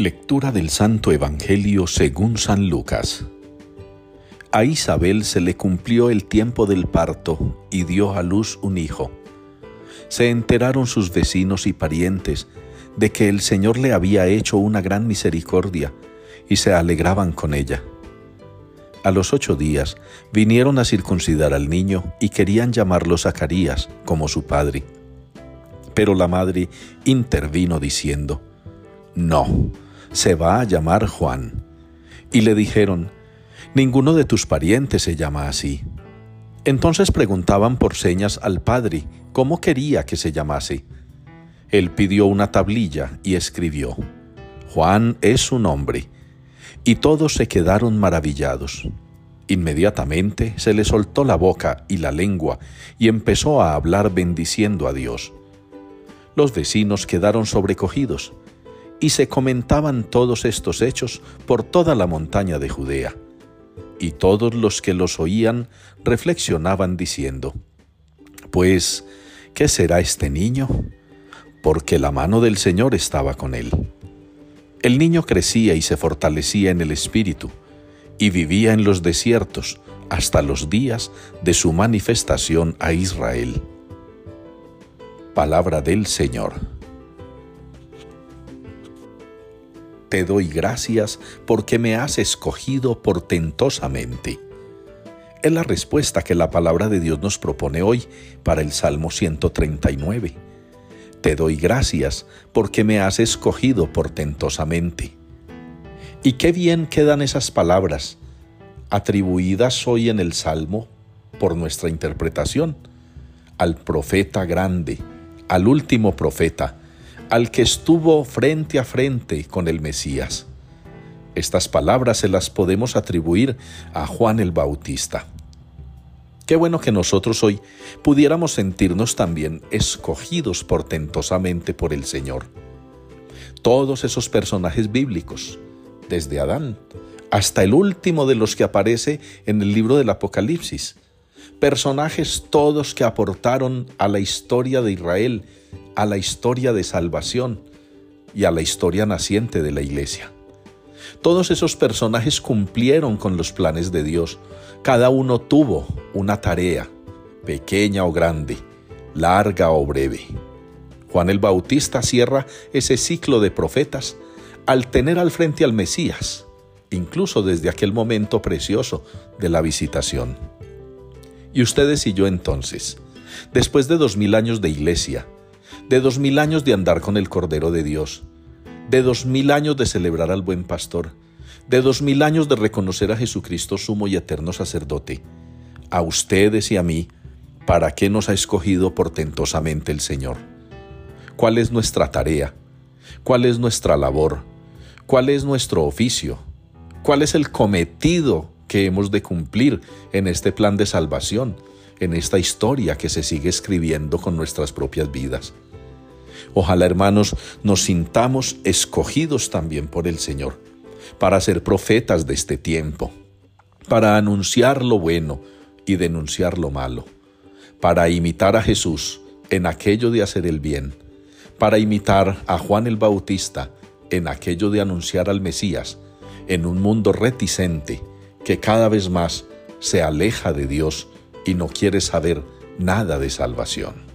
Lectura del Santo Evangelio según San Lucas. A Isabel se le cumplió el tiempo del parto y dio a luz un hijo. Se enteraron sus vecinos y parientes de que el Señor le había hecho una gran misericordia y se alegraban con ella. A los ocho días vinieron a circuncidar al niño y querían llamarlo Zacarías como su padre. Pero la madre intervino diciendo, No, se va a llamar Juan. Y le dijeron, Ninguno de tus parientes se llama así. Entonces preguntaban por señas al padre cómo quería que se llamase. Él pidió una tablilla y escribió, Juan es su nombre. Y todos se quedaron maravillados. Inmediatamente se le soltó la boca y la lengua y empezó a hablar bendiciendo a Dios. Los vecinos quedaron sobrecogidos y se comentaban todos estos hechos por toda la montaña de Judea. Y todos los que los oían reflexionaban diciendo, Pues, ¿qué será este niño? Porque la mano del Señor estaba con él. El niño crecía y se fortalecía en el espíritu, y vivía en los desiertos hasta los días de su manifestación a Israel. Palabra del Señor. Te doy gracias porque me has escogido portentosamente. Es la respuesta que la palabra de Dios nos propone hoy para el Salmo 139. Te doy gracias porque me has escogido portentosamente. Y qué bien quedan esas palabras, atribuidas hoy en el Salmo por nuestra interpretación, al profeta grande, al último profeta, al que estuvo frente a frente con el Mesías. Estas palabras se las podemos atribuir a Juan el Bautista. Qué bueno que nosotros hoy pudiéramos sentirnos también escogidos portentosamente por el Señor. Todos esos personajes bíblicos, desde Adán hasta el último de los que aparece en el libro del Apocalipsis, personajes todos que aportaron a la historia de Israel, a la historia de salvación y a la historia naciente de la iglesia. Todos esos personajes cumplieron con los planes de Dios. Cada uno tuvo una tarea, pequeña o grande, larga o breve. Juan el Bautista cierra ese ciclo de profetas al tener al frente al Mesías, incluso desde aquel momento precioso de la visitación. Y ustedes y yo entonces, después de dos mil años de iglesia, de dos mil años de andar con el Cordero de Dios, de dos mil años de celebrar al buen pastor, de dos mil años de reconocer a Jesucristo sumo y eterno sacerdote, a ustedes y a mí, ¿para qué nos ha escogido portentosamente el Señor? ¿Cuál es nuestra tarea? ¿Cuál es nuestra labor? ¿Cuál es nuestro oficio? ¿Cuál es el cometido que hemos de cumplir en este plan de salvación, en esta historia que se sigue escribiendo con nuestras propias vidas? Ojalá, hermanos, nos sintamos escogidos también por el Señor para ser profetas de este tiempo, para anunciar lo bueno y denunciar lo malo, para imitar a Jesús en aquello de hacer el bien, para imitar a Juan el Bautista en aquello de anunciar al Mesías en un mundo reticente que cada vez más se aleja de Dios y no quiere saber nada de salvación.